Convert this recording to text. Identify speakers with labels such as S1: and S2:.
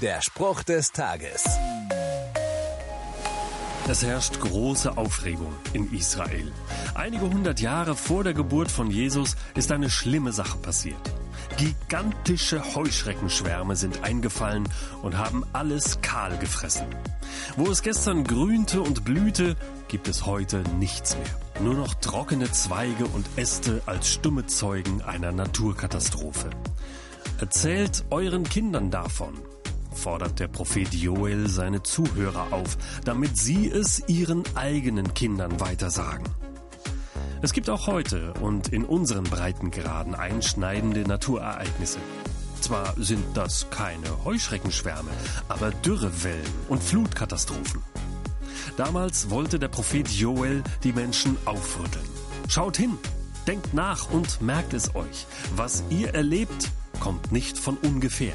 S1: Der Spruch des Tages.
S2: Es herrscht große Aufregung in Israel. Einige hundert Jahre vor der Geburt von Jesus ist eine schlimme Sache passiert. Gigantische Heuschreckenschwärme sind eingefallen und haben alles kahl gefressen. Wo es gestern grünte und blühte, gibt es heute nichts mehr. Nur noch trockene Zweige und Äste als stumme Zeugen einer Naturkatastrophe. Erzählt euren Kindern davon, fordert der Prophet Joel seine Zuhörer auf, damit sie es ihren eigenen Kindern weitersagen. Es gibt auch heute und in unseren Breitengraden einschneidende Naturereignisse. Zwar sind das keine Heuschreckenschwärme, aber Dürrewellen und Flutkatastrophen. Damals wollte der Prophet Joel die Menschen aufrütteln. Schaut hin, denkt nach und merkt es euch. Was ihr erlebt, kommt nicht von ungefähr.